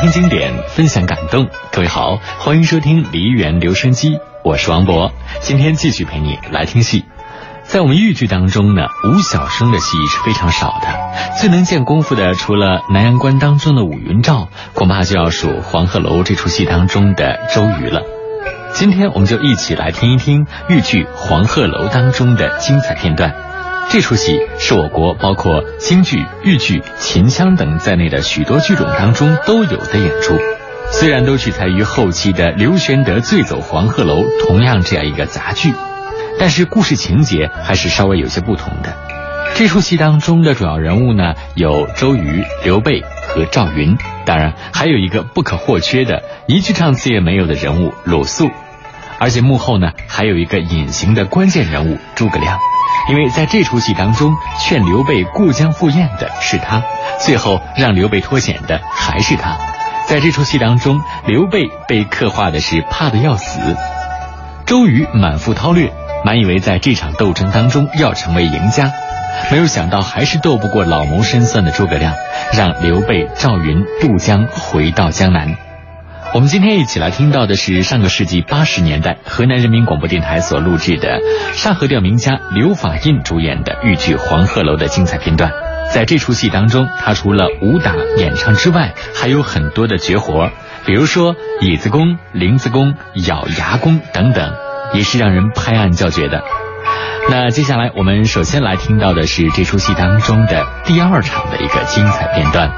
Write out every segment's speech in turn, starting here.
听经典，分享感动。各位好，欢迎收听梨园留声机，我是王博。今天继续陪你来听戏。在我们豫剧当中呢，无小生的戏是非常少的。最能见功夫的，除了南阳关当中的武云照，恐怕就要数黄鹤楼这出戏当中的周瑜了。今天我们就一起来听一听豫剧《黄鹤楼》当中的精彩片段。这出戏是我国包括京剧、豫剧、秦腔等在内的许多剧种当中都有的演出。虽然都取材于后期的刘玄德醉走黄鹤楼同样这样一个杂剧，但是故事情节还是稍微有些不同的。这出戏当中的主要人物呢，有周瑜、刘备和赵云，当然还有一个不可或缺的一句唱词也没有的人物鲁肃。而且幕后呢，还有一个隐形的关键人物诸葛亮，因为在这出戏当中，劝刘备过江赴宴的是他，最后让刘备脱险的还是他。在这出戏当中，刘备被刻画的是怕的要死，周瑜满腹韬略，满以为在这场斗争当中要成为赢家，没有想到还是斗不过老谋深算的诸葛亮，让刘备、赵云渡江回到江南。我们今天一起来听到的是上个世纪八十年代河南人民广播电台所录制的沙河调名家刘法印主演的豫剧《黄鹤楼》的精彩片段。在这出戏当中，他除了武打、演唱之外，还有很多的绝活，比如说椅子功、林子功、咬牙功等等，也是让人拍案叫绝的。那接下来我们首先来听到的是这出戏当中的第二场的一个精彩片段。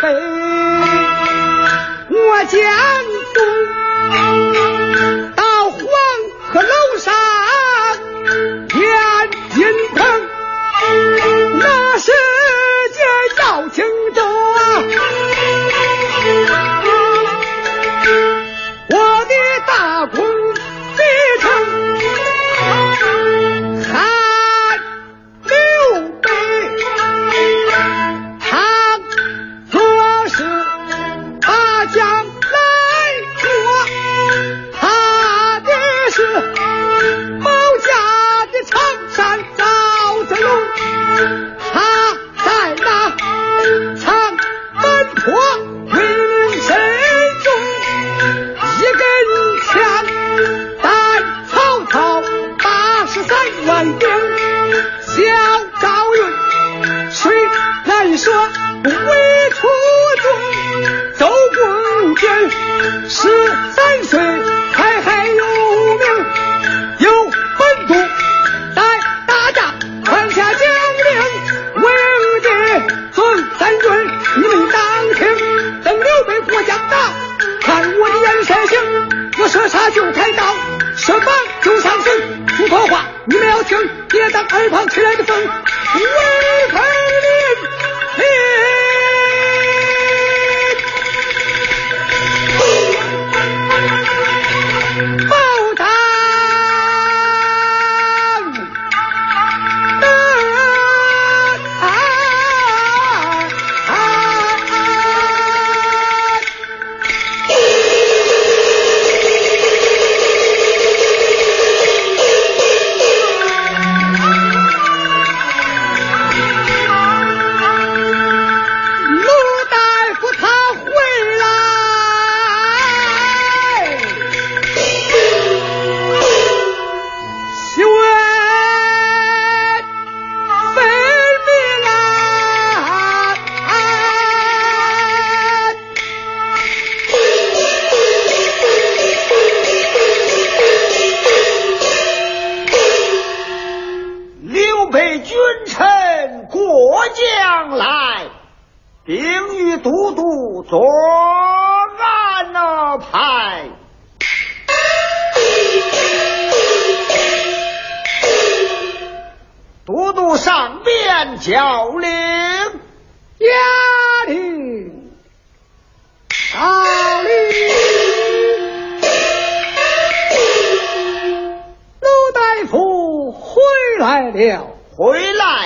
等，我见东。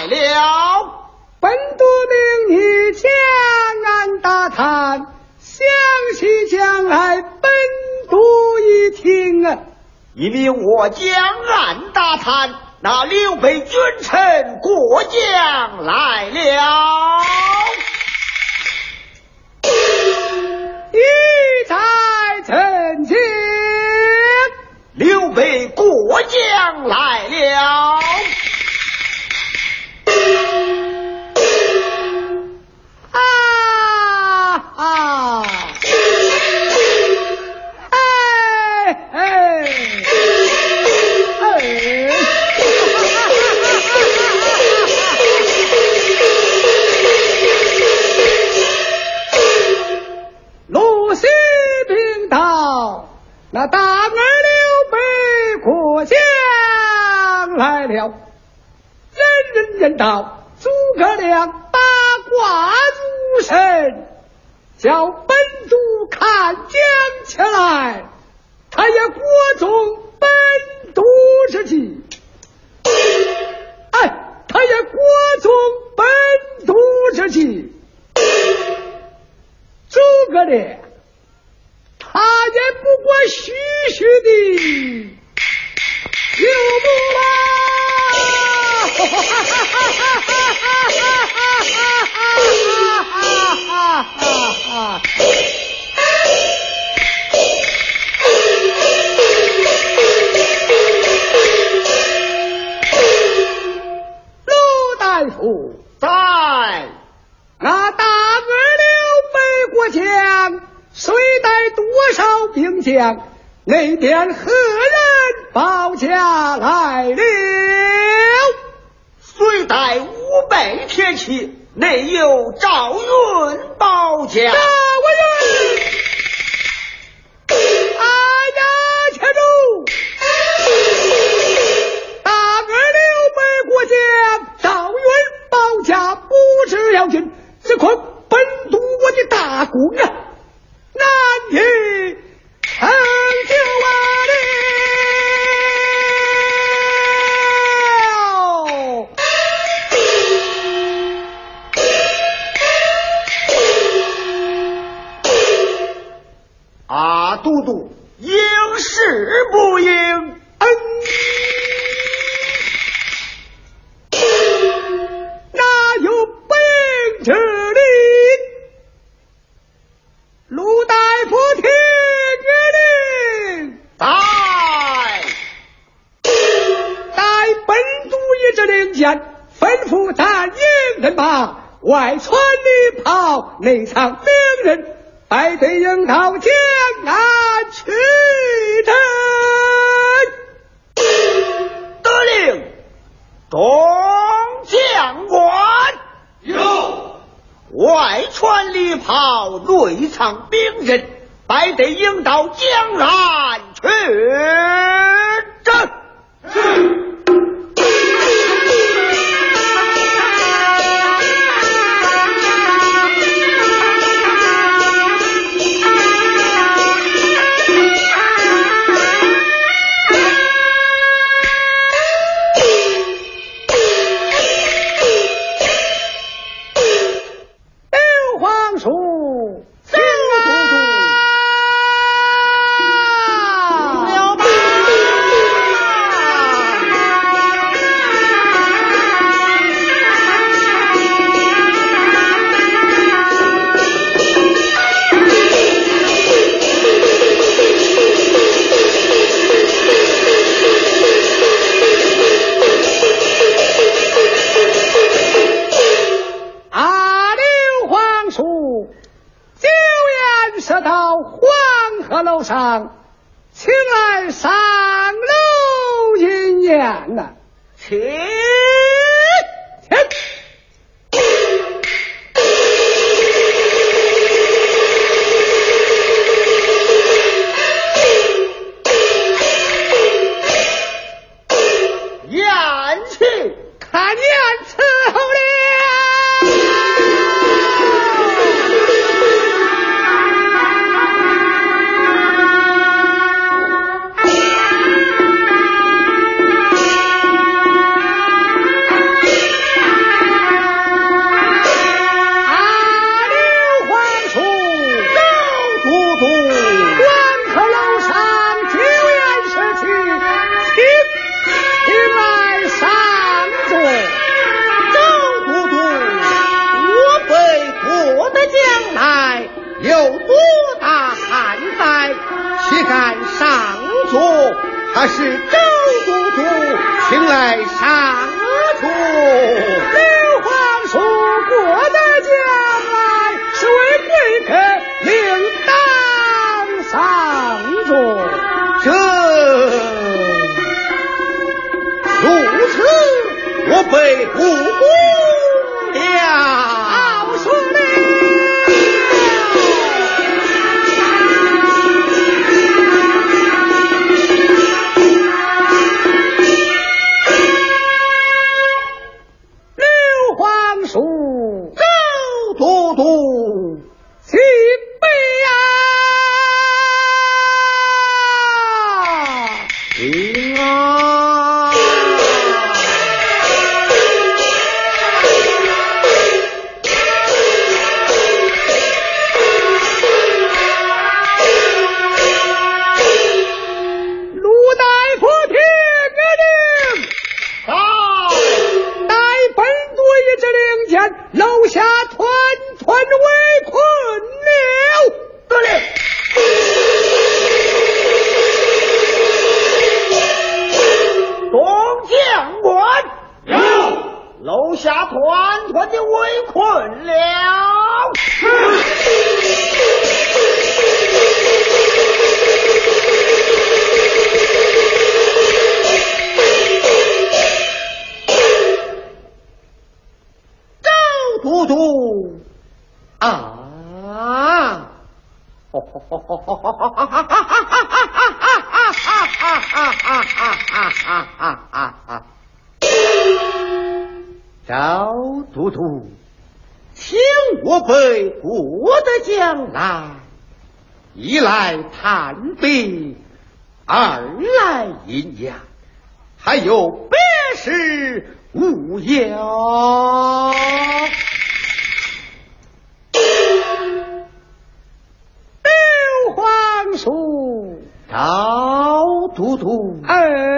来了。本督命你江安大探，详细将来本督一听啊。你命我江安大探，那刘备君臣过江来了。一在曾经，刘备过江来了。那大耳刘备过江来了，人人人道诸葛亮八卦如神，叫本主看将起来，他也国宗本主之气，哎，他也国宗本主之气，诸葛亮。他也不过虚虚的，就木了。那边何人保驾来了虽带五百铁骑内有赵云保驾吩咐咱营人马外窜里炮，内藏兵人，白队营到江南去镇。得令，众将官有外窜里炮，内藏兵人，白队营到江南去镇。是。难呐，切。一来探病，二来阴阳，还有别事无忧。刘皇叔，老都督。哎。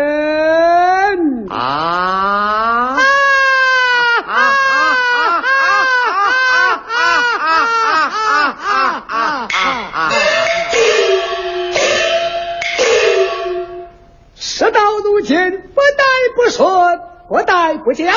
将，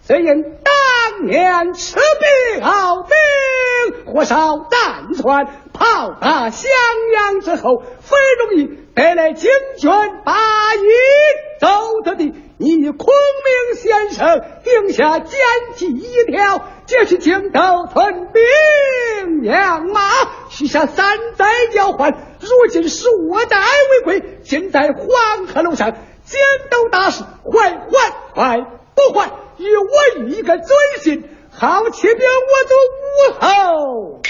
虽因当年赤壁老兵火烧战船，炮打襄阳之后，非容易得来金军八一走得的。你孔明先生定下奸计一条，就是荆州屯兵养马，许下三载交还。如今是我代为归，现在黄河路上，荆州大事快快快！不还，与我一个尊信，好启禀我做武后。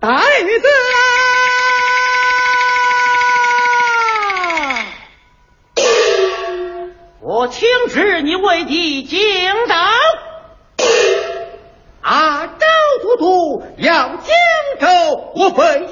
大子。我请旨，你为的京道。啊，赵都督要荆州，我非有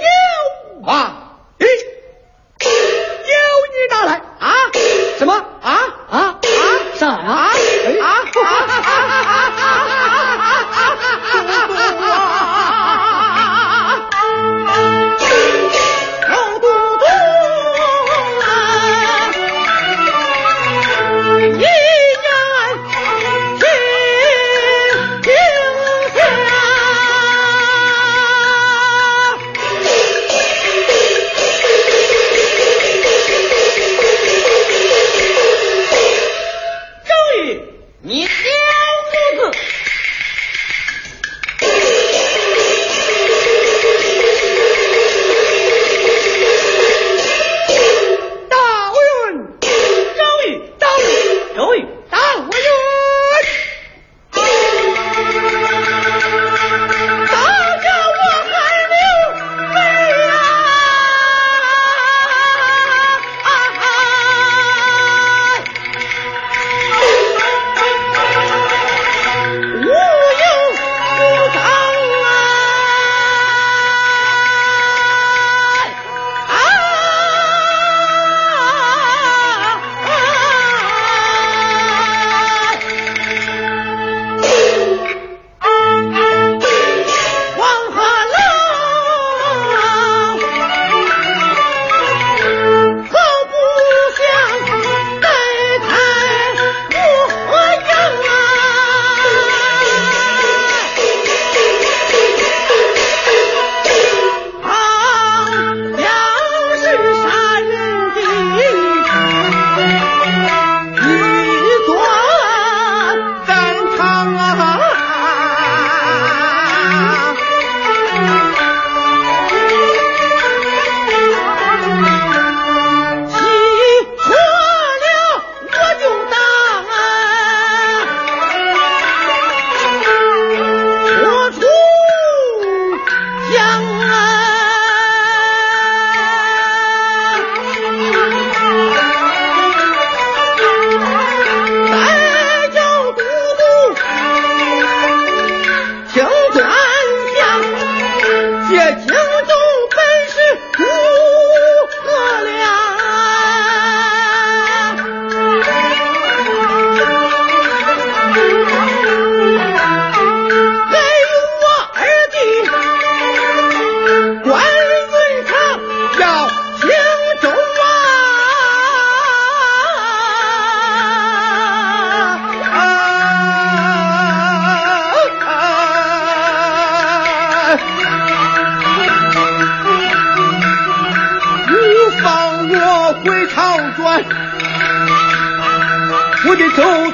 مجھ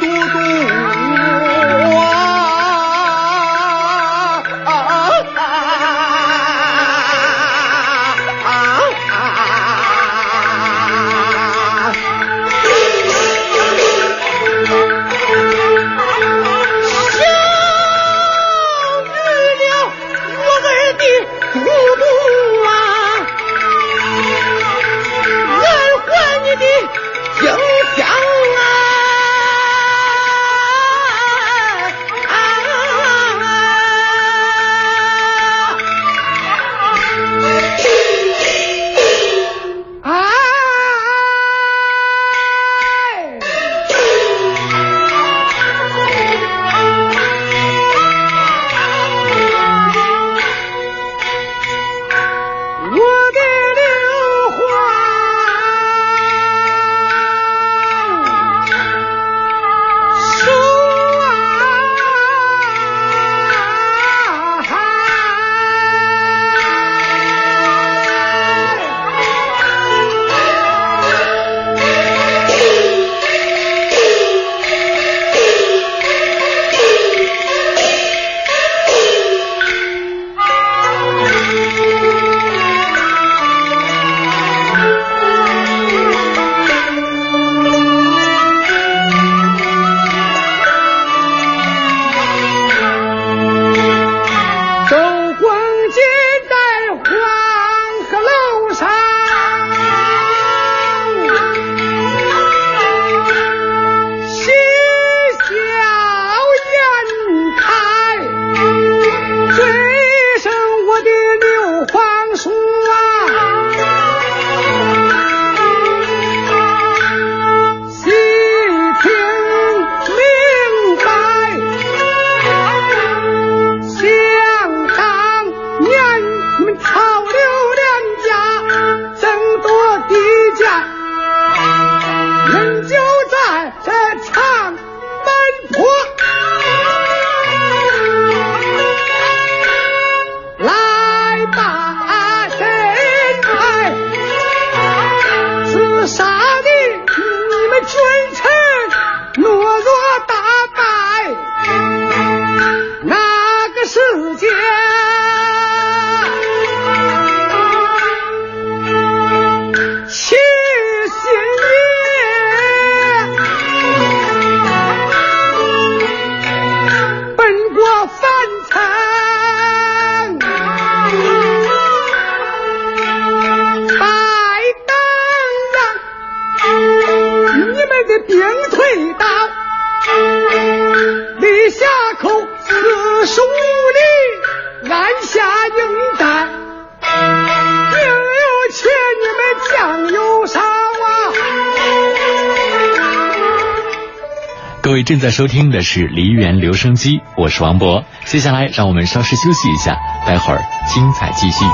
正在收听的是梨园留声机，我是王博。接下来让我们稍事休息一下，待会儿精彩继续。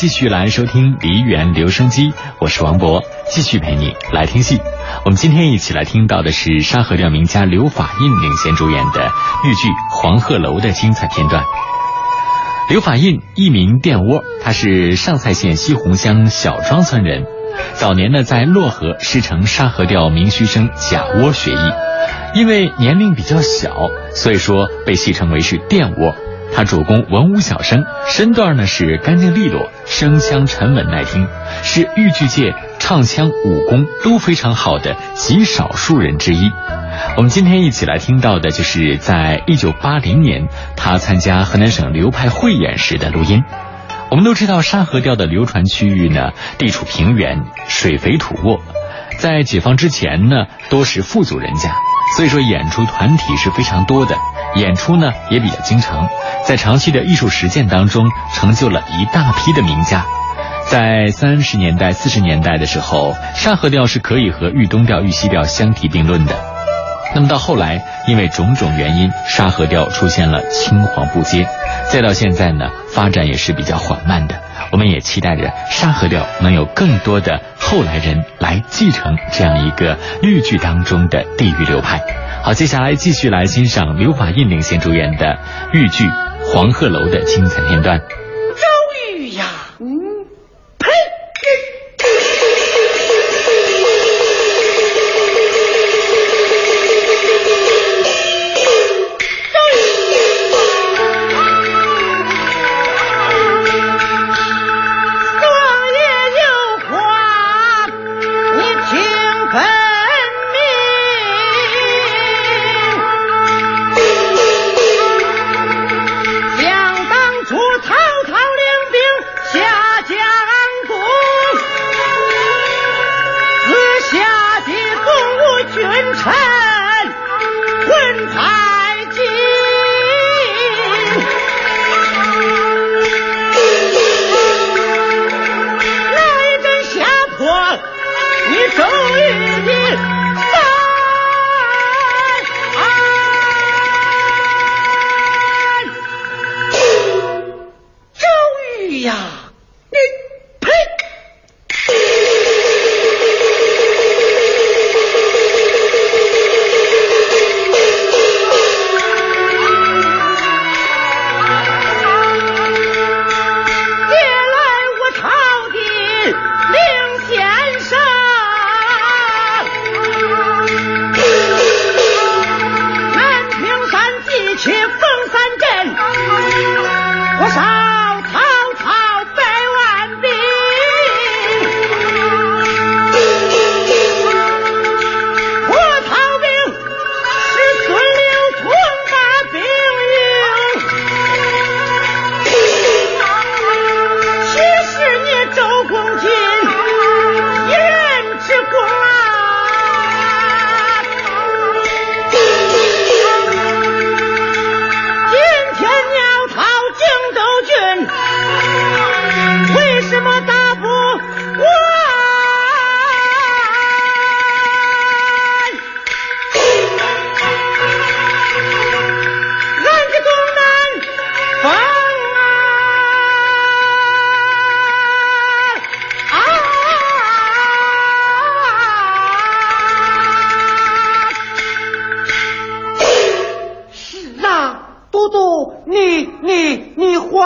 继续来收听梨园留声机，我是王博，继续陪你来听戏。我们今天一起来听到的是沙河调名家刘法印领衔主演的豫剧《黄鹤楼》的精彩片段。刘法印艺名电窝，他是上蔡县西洪乡小庄村人。早年呢，在漯河师承沙河调名须生贾窝学艺，因为年龄比较小，所以说被戏称为是电窝。他主攻文武小生，身段呢是干净利落，声腔沉稳耐听，是豫剧界唱腔武功都非常好的极少数人之一。我们今天一起来听到的就是在一九八零年他参加河南省流派汇演时的录音。我们都知道沙河调的流传区域呢，地处平原，水肥土沃，在解放之前呢，多是富足人家，所以说演出团体是非常多的。演出呢也比较经常，在长期的艺术实践当中，成就了一大批的名家。在三十年代、四十年代的时候，沙河调是可以和豫东调、豫西调相提并论的。那么到后来，因为种种原因，沙河调出现了青黄不接，再到现在呢，发展也是比较缓慢的。我们也期待着沙河调能有更多的后来人来继承这样一个豫剧当中的地域流派。好，接下来继续来欣赏刘法印领衔主演的豫剧《黄鹤楼》的精彩片段。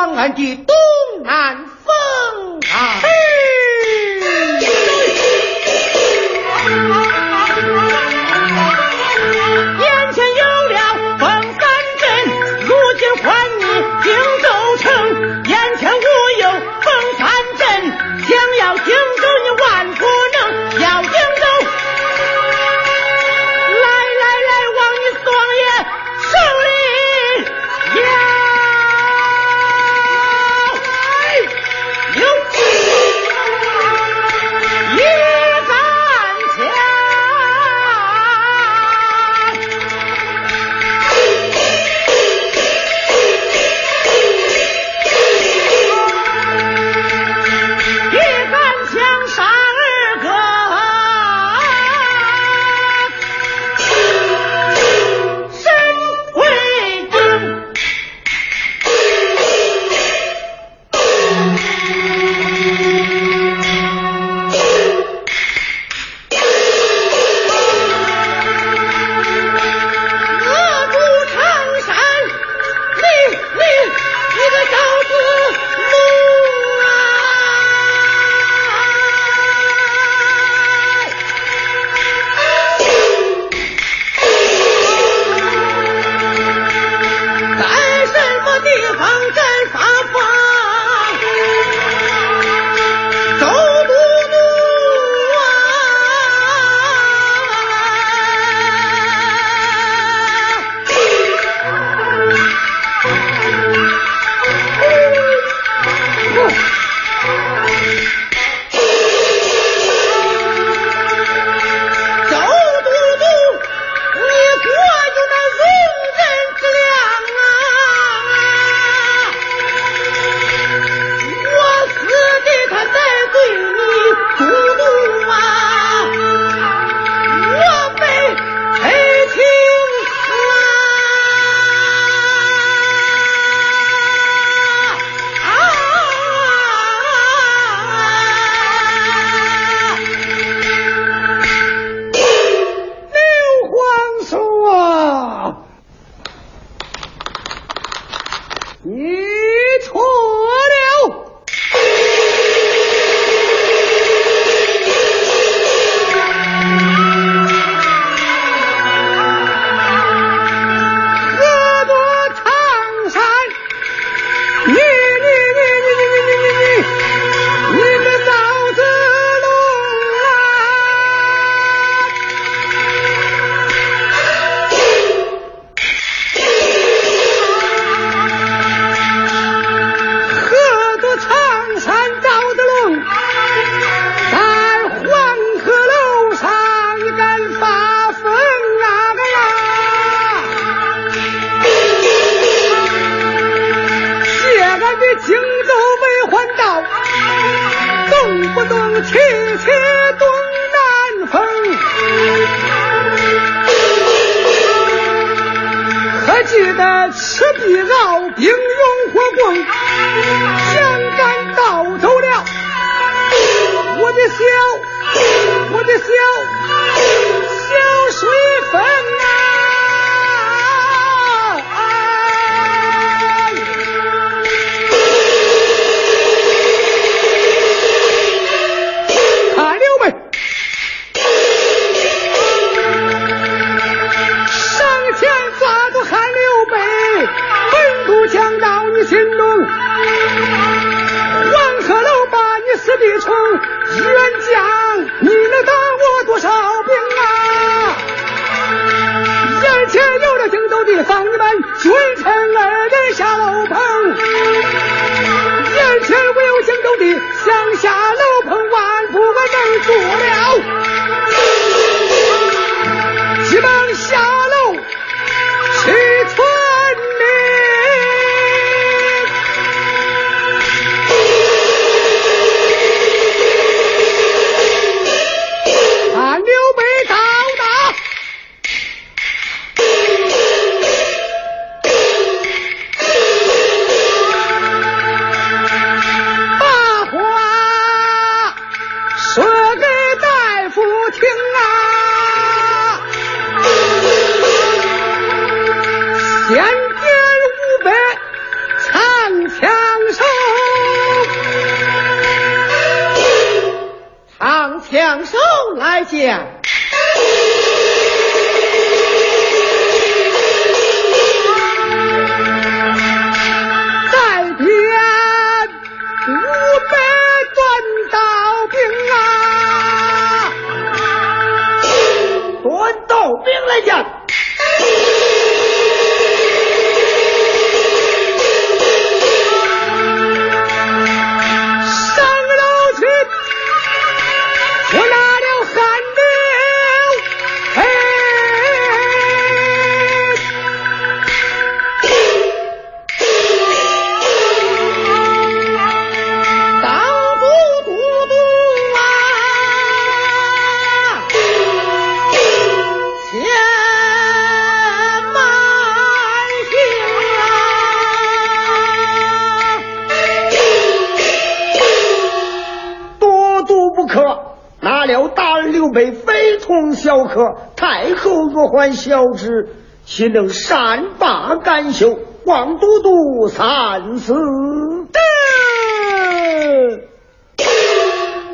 你黄安的东南乡下来非同小可，太后若还小旨，岂能善罢甘休？望都督三思。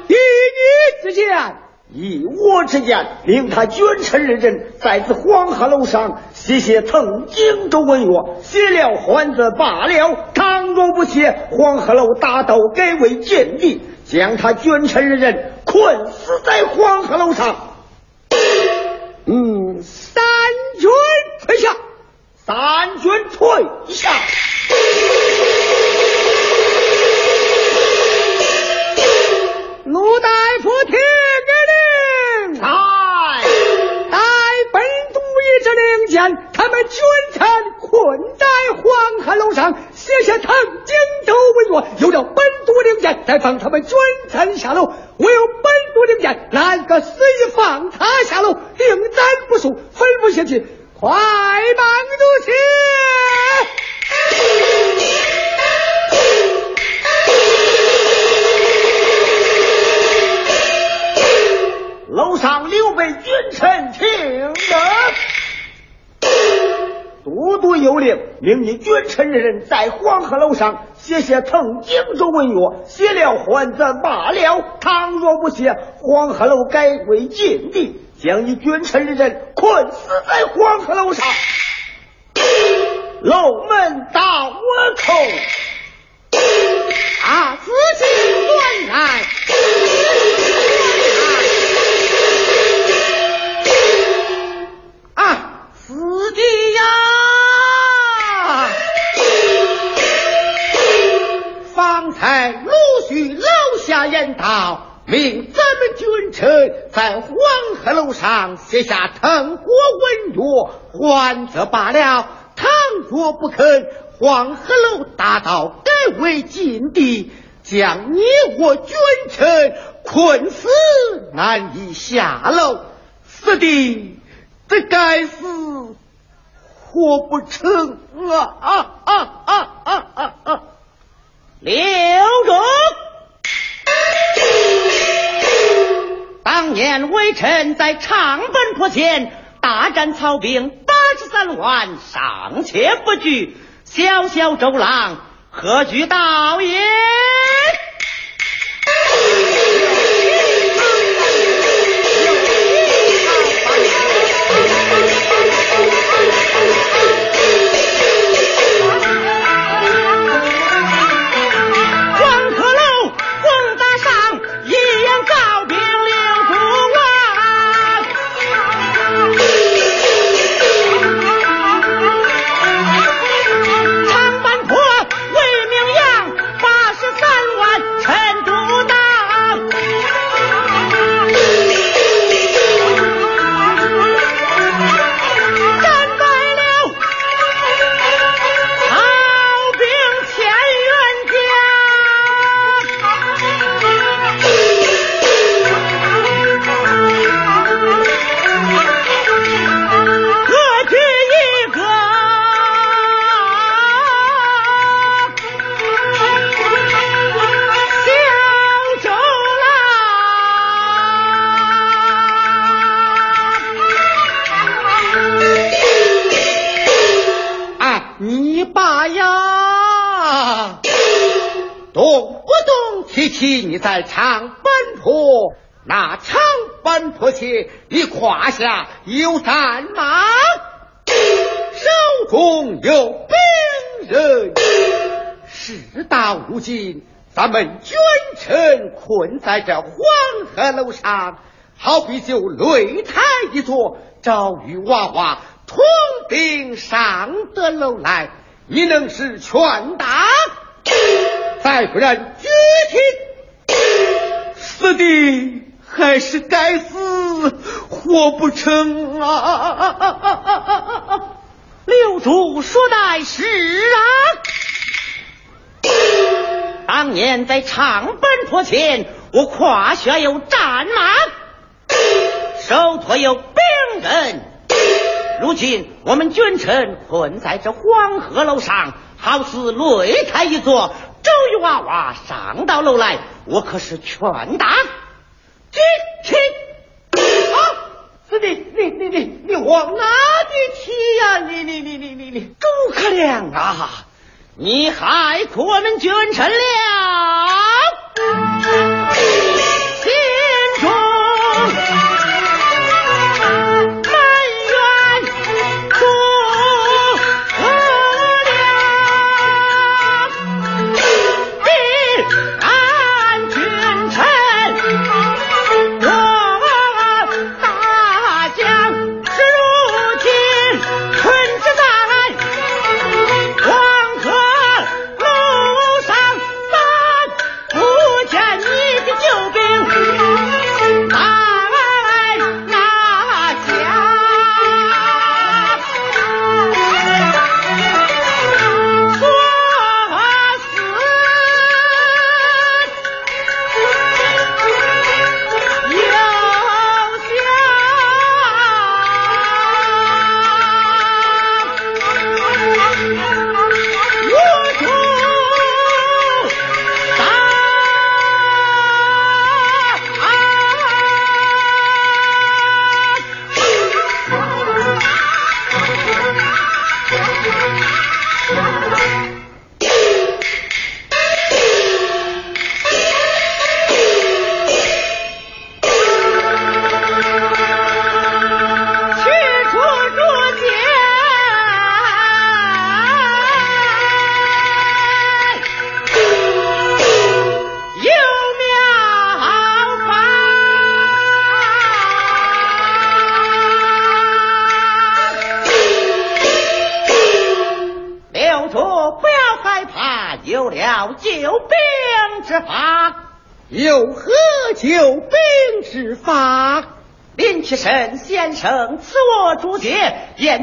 以你之见，以我之见，令他捐臣二人在此黄鹤楼上写写曾荆州文约，写了还则罢了。倘若不写，黄鹤楼打斗改为禁地，将他捐臣二人困死在黄鹤楼上。嗯，三军退下。三军退下。陆大夫听个令，来，带本都尉之令箭，他们君臣困在黄鹤楼上，写下唐荆州为弱。有了本督令箭，再放他们君臣下楼。我有本督令箭，哪个随意放他下楼，令斩不恕，吩咐下去，快忙如去。有令，命你君臣的人在黄鹤楼上写写腾荆州文约，写了还则罢了。倘若不写，黄鹤楼改为禁地，将你君臣的人困死在黄鹤楼上。楼门到我口，啊，自己端来。方才陆续楼下言道，命咱们君臣在黄鹤楼上写下腾国文约，还则罢了；倘若不肯，黄鹤楼大道改为禁地，将你我君臣困死，难以下楼。死的，这该死，活不成啊啊啊啊啊啊啊！刘荣，当年微臣在长坂坡前大战曹兵八十三万，尚且不惧，小小周郎何惧道也？中有兵刃。事到如今，咱们君臣困在这黄河楼上，好比就擂台一座，赵玉娃娃统兵上得楼来，你能是劝打？再不然，举听。死的还是该死，活不成啊！六祖说乃是啊，当年在长坂坡前，我胯下有战马，手托有兵刃。如今我们君臣困在这黄河楼上，好似擂台一座。周瑜娃娃上到楼来，我可是劝打。去去！是的，你你你你往哪里去呀？你你你你你你，诸葛亮啊！你还苦我们君臣了。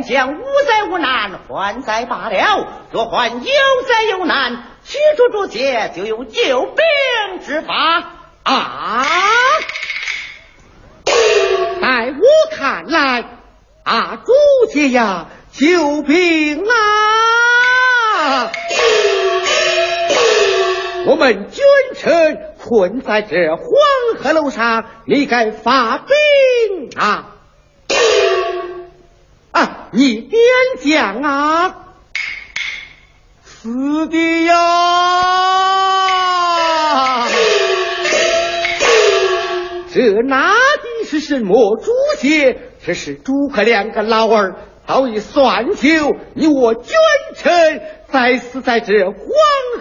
将无灾无难，还灾罢了；若还有灾有难，驱逐朱邪就有救兵之法啊！在我看来，啊，朱邪呀，救兵啊！我们君臣困在这黄鹤楼上，你该发兵啊！啊，你点将啊！死的呀！这拿的是什么朱邪？这是诸葛亮个老儿早已算旧，你我君臣再死在这黄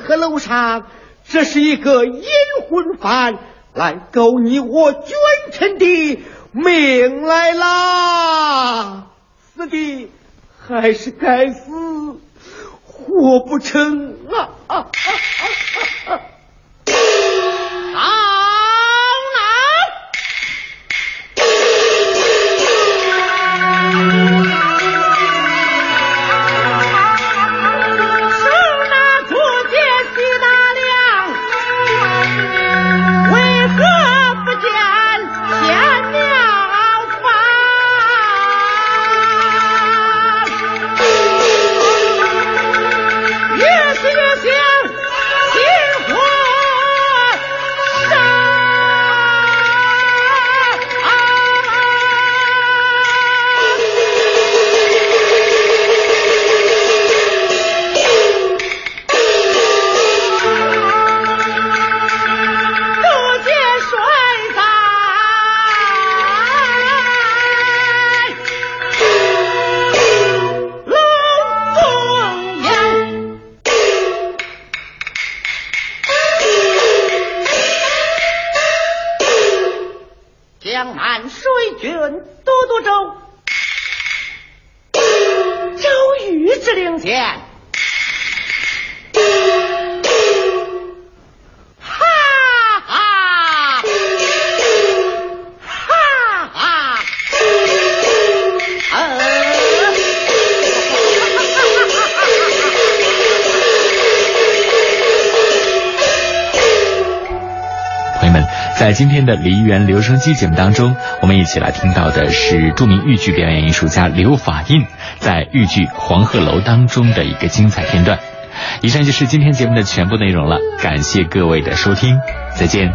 鹤楼上，这是一个阴魂犯来勾你我君臣的命来啦！死的还是该死，活不成啊啊啊啊啊！好。在今天的梨园留声机节目当中，我们一起来听到的是著名豫剧表演艺术家刘法印在豫剧《黄鹤楼》当中的一个精彩片段。以上就是今天节目的全部内容了，感谢各位的收听，再见。